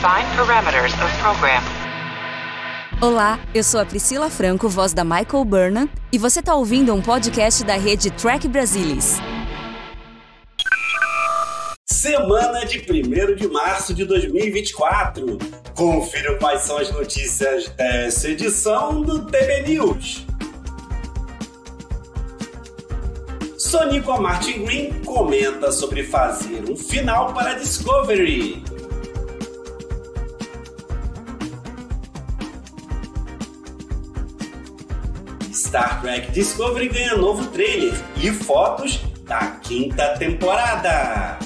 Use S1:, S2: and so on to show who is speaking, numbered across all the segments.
S1: Define parameters of program.
S2: Olá, eu sou a Priscila Franco, voz da Michael Burnham, e você está ouvindo um podcast da rede Track Brasilis.
S3: Semana de 1 de março de 2024. Confira quais são as notícias dessa edição do TB News. Sonico Martin Green comenta sobre fazer um final para Discovery. Star Trek Discovery ganha novo trailer e fotos da quinta temporada.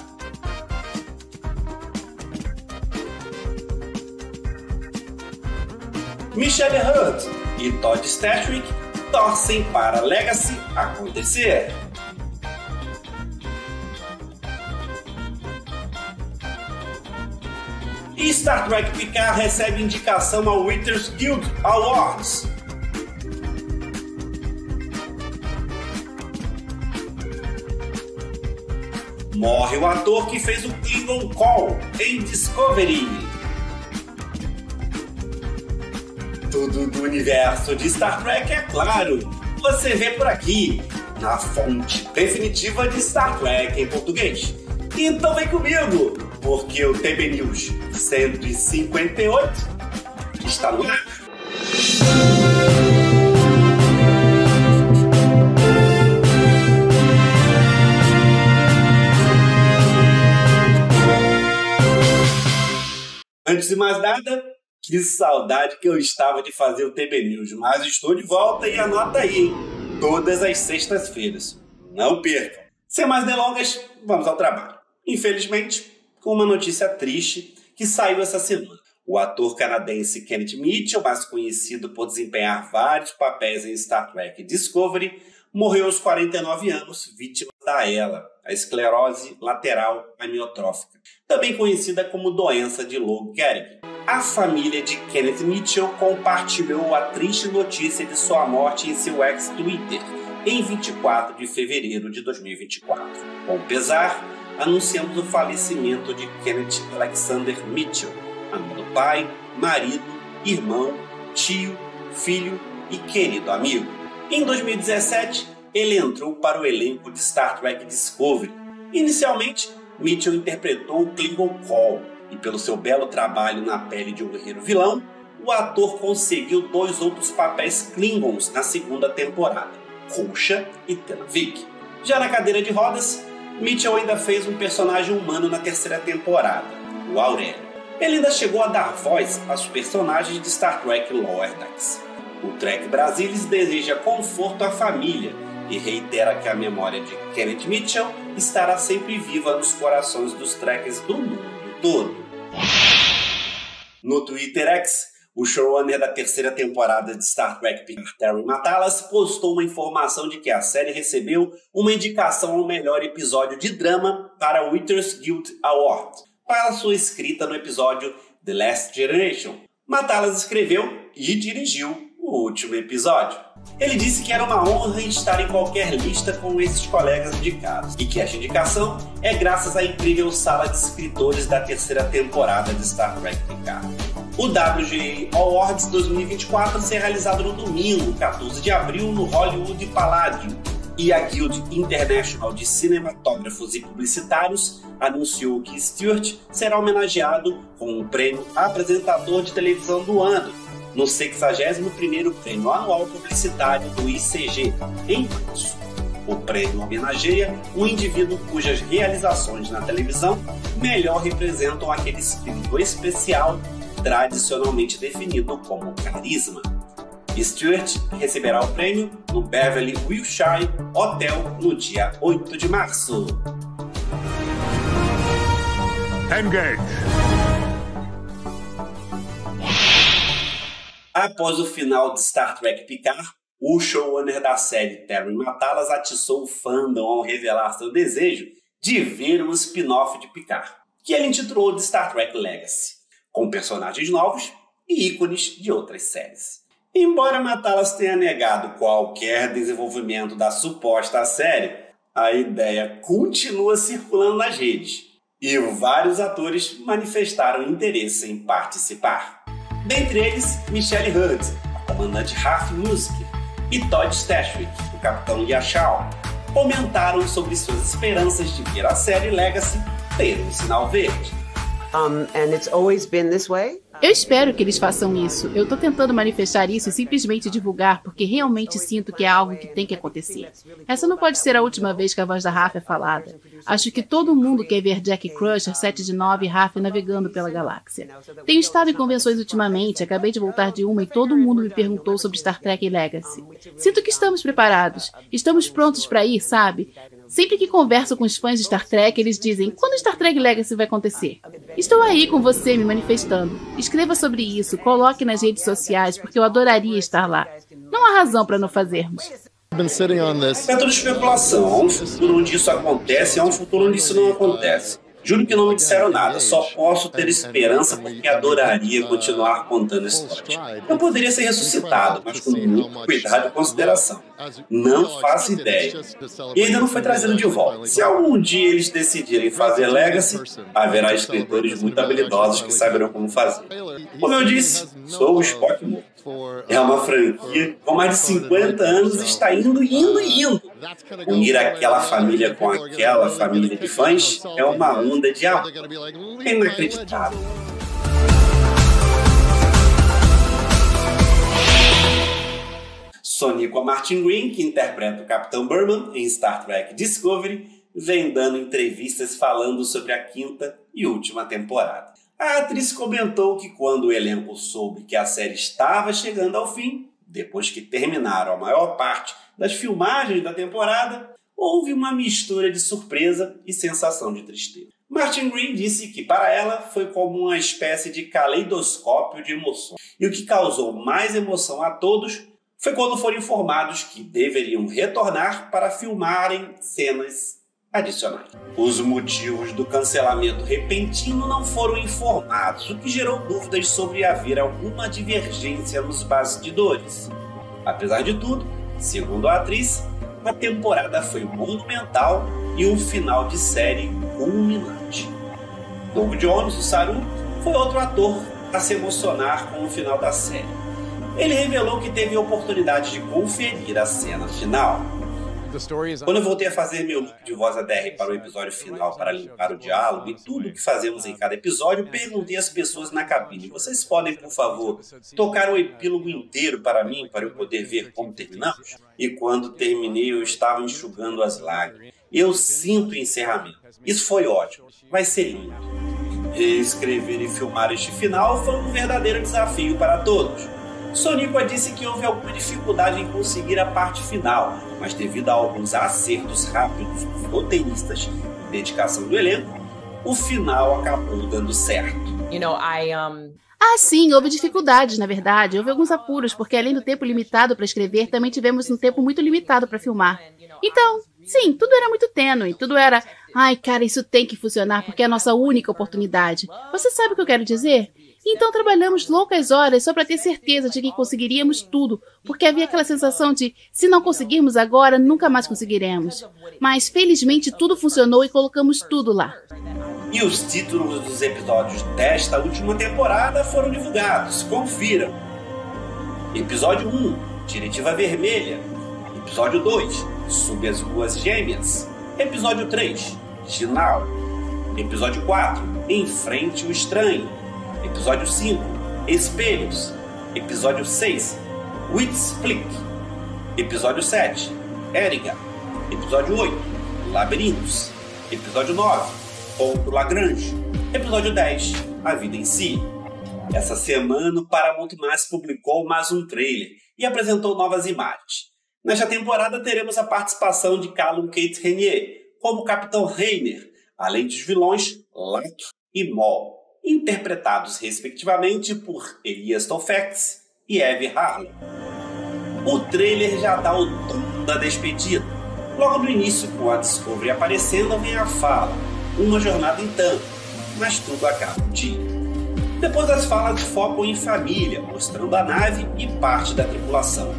S3: Michelle Hunt e Todd Stashwick torcem para Legacy acontecer. E Star Trek Picard recebe indicação ao Writers Guild Awards. Morre o ator que fez o Klingon Call em Discovery. Tudo do universo de Star Trek é claro. Você vê por aqui, na fonte definitiva de Star Trek em português. Então vem comigo, porque o TB News 158 está no ar. Antes de mais nada, que saudade que eu estava de fazer o TB News, mas estou de volta e anota aí, hein? Todas as sextas-feiras. Não perca. Sem mais delongas, vamos ao trabalho. Infelizmente, com uma notícia triste que saiu essa semana. O ator canadense Kenneth Mitchell, mais conhecido por desempenhar vários papéis em Star Trek Discovery, morreu aos 49 anos, vítima da ELA, a esclerose lateral amiotrófica, também conhecida como doença de Lou Gehrig. A família de Kenneth Mitchell compartilhou a triste notícia de sua morte em seu ex-Twitter em 24 de fevereiro de 2024. Com pesar, anunciamos o falecimento de Kenneth Alexander Mitchell, amado pai, marido, irmão, tio, filho e querido amigo. Em 2017, ele entrou para o elenco de Star Trek Discovery. Inicialmente, Mitchell interpretou o Klingon Call, e pelo seu belo trabalho na pele de um guerreiro vilão, o ator conseguiu dois outros papéis Klingons na segunda temporada, Rusha e Tenavik. Já na cadeira de rodas, Mitchell ainda fez um personagem humano na terceira temporada, o Aurélio. Ele ainda chegou a dar voz aos personagens de Star Trek Lower Decks. O Trek Brasilis deseja conforto à família e reitera que a memória de Kenneth Mitchell estará sempre viva nos corações dos Treks do mundo todo. No Twitter X, o showrunner da terceira temporada de Star Trek Terry Matalas, postou uma informação de que a série recebeu uma indicação ao melhor episódio de drama para o Writers Guild Award, para sua escrita no episódio The Last Generation. Matalas escreveu e dirigiu o último episódio. Ele disse que era uma honra estar em qualquer lista com esses colegas indicados e que esta indicação é graças à incrível sala de escritores da terceira temporada de Star Trek Picard. O WGA Awards 2024 será realizado no domingo, 14 de abril, no Hollywood Palladium. E a Guild International de Cinematógrafos e Publicitários anunciou que Stewart será homenageado com o prêmio Apresentador de Televisão do Ano, no 61º Prêmio Anual Publicitário do ICG, em março. O prêmio homenageia um indivíduo cujas realizações na televisão melhor representam aquele espírito especial tradicionalmente definido como carisma. Stewart receberá o prêmio no Beverly Wilshire Hotel no dia 8 de março.
S4: Engage!
S3: Após o final de Star Trek Picard, o showrunner da série Terry Matalas atiçou o fandom ao revelar seu desejo de ver um spin-off de Picard, que ele intitulou de Star Trek Legacy, com personagens novos e ícones de outras séries. Embora Matalas tenha negado qualquer desenvolvimento da suposta série, a ideia continua circulando nas redes. e vários atores manifestaram interesse em participar. Dentre eles, Michelle Hurd, a comandante Raf Musk, e Todd Stashwick, o capitão Yashao, comentaram sobre suas esperanças de ver a série Legacy ter um sinal verde.
S5: Eu espero que eles façam isso. Eu tô tentando manifestar isso e simplesmente divulgar porque realmente sinto que é algo que tem que acontecer. Essa não pode ser a última vez que a voz da Rafa é falada. Acho que todo mundo quer ver Jack Crusher 7 de 9 e Rafa navegando pela galáxia. Tenho estado em convenções ultimamente, acabei de voltar de uma e todo mundo me perguntou sobre Star Trek Legacy. Sinto que estamos preparados. Estamos prontos para ir, sabe? Sempre que converso com os fãs de Star Trek, eles dizem: quando Star Trek Legacy vai acontecer? Estou aí com você me manifestando. Escreva sobre isso, coloque nas redes sociais, porque eu adoraria estar lá. Não há razão para não fazermos.
S3: É tudo especulação. Há um futuro onde isso acontece, há um futuro onde isso não acontece. Juro que não me disseram nada, só posso ter esperança porque adoraria continuar contando histórias. Eu poderia ser ressuscitado, mas com muito cuidado e consideração. Não faço ideia. E ainda não foi trazido de volta. Se algum dia eles decidirem fazer Legacy, haverá escritores muito habilidosos que saberão como fazer. Como eu disse, sou o Spock morto. É uma franquia com mais de 50 anos e está indo, indo e indo. Unir aquela família com aquela família de fãs é uma onda de amor. É inacreditável. Sonica Martin Green, que interpreta o Capitão Burman em Star Trek Discovery, vem dando entrevistas falando sobre a quinta e última temporada. A atriz comentou que quando o elenco soube que a série estava chegando ao fim, depois que terminaram a maior parte das filmagens da temporada, houve uma mistura de surpresa e sensação de tristeza. Martin Green disse que para ela foi como uma espécie de caleidoscópio de emoções. E o que causou mais emoção a todos foi quando foram informados que deveriam retornar para filmarem cenas adicionais. Os motivos do cancelamento repentino não foram informados, o que gerou dúvidas sobre haver alguma divergência nos bastidores. Apesar de tudo, segundo a atriz, a temporada foi monumental e um final de série culminante. Doug Jones, o Saru, foi outro ator a se emocionar com o final da série. Ele revelou que teve a oportunidade de conferir a cena final quando eu voltei a fazer meu loop de voz ADR para o episódio final, para limpar o diálogo e tudo o que fazemos em cada episódio, perguntei às pessoas na cabine: vocês podem, por favor, tocar o epílogo inteiro para mim, para eu poder ver como terminamos? E quando terminei, eu estava enxugando as lágrimas. Eu sinto o encerramento. Isso foi ótimo. Vai ser lindo. Escrever e filmar este final foi um verdadeiro desafio para todos. Soníqua disse que houve alguma dificuldade em conseguir a parte final, mas devido a alguns acertos rápidos dos roteiristas e dedicação do elenco, o final acabou dando certo.
S6: You know, I, um...
S5: Ah, sim, houve dificuldades, na verdade. Houve alguns apuros, porque além do tempo limitado para escrever, também tivemos um tempo muito limitado para filmar. Então, sim, tudo era muito tênue, tudo era. Ai, cara, isso tem que funcionar porque é a nossa única oportunidade. Você sabe o que eu quero dizer? Então trabalhamos loucas horas só para ter certeza de que conseguiríamos tudo, porque havia aquela sensação de se não conseguirmos agora, nunca mais conseguiremos. Mas felizmente tudo funcionou e colocamos tudo lá.
S3: E os títulos dos episódios desta última temporada foram divulgados. Confiram. Episódio 1, Diretiva Vermelha. Episódio 2, Sub as Ruas Gêmeas. Episódio 3, Ginal. Episódio 4, Em Frente o Estranho. Episódio 5, Espelhos. Episódio 6, Witsplick. Episódio 7, Eriga. Episódio 8, Labirintos. Episódio 9, Ponto Lagrange. Episódio 10, A Vida em Si. Essa semana o Paramount Plus publicou mais um trailer e apresentou novas imagens. Nesta temporada teremos a participação de Callum Kate Renier como Capitão Reiner, além dos vilões Lato e Mol interpretados respectivamente por Elias Tofex e Eve Harley. O trailer já dá o tom da despedida. Logo no início, com a Discovery aparecendo, vem a fala: uma jornada em tanto, mas tudo acaba um dia. Depois as falas focam em família, mostrando a nave e parte da tripulação.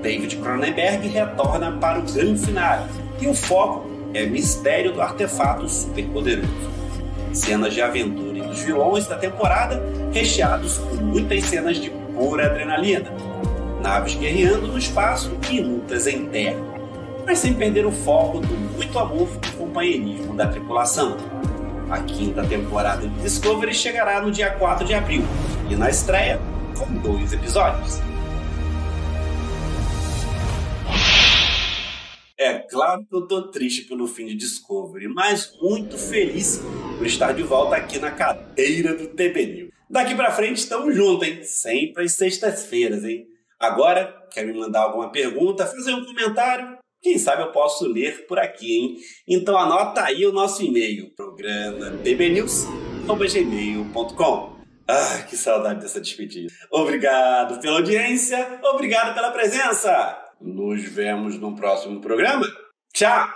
S3: David Cronenberg retorna para o grande final e o foco é o mistério do artefato superpoderoso. cenas de aventura dos vilões da temporada, recheados com muitas cenas de pura adrenalina, naves guerreando no espaço e lutas em terra, mas sem perder o foco do muito amor e companheirismo da tripulação. A quinta temporada de Discovery chegará no dia 4 de abril e na estreia com dois episódios. É claro que eu tô triste pelo fim de Discovery, mas muito feliz por estar de volta aqui na cadeira do TB News. Daqui pra frente estamos juntos, hein? Sempre às sextas-feiras, hein? Agora, quer me mandar alguma pergunta, fazer um comentário? Quem sabe eu posso ler por aqui, hein? Então anota aí o nosso e-mail, programa tbnews.gmail.com Ah, que saudade dessa despedida. Obrigado pela audiência, obrigado pela presença. Nos vemos no próximo programa. Tchau!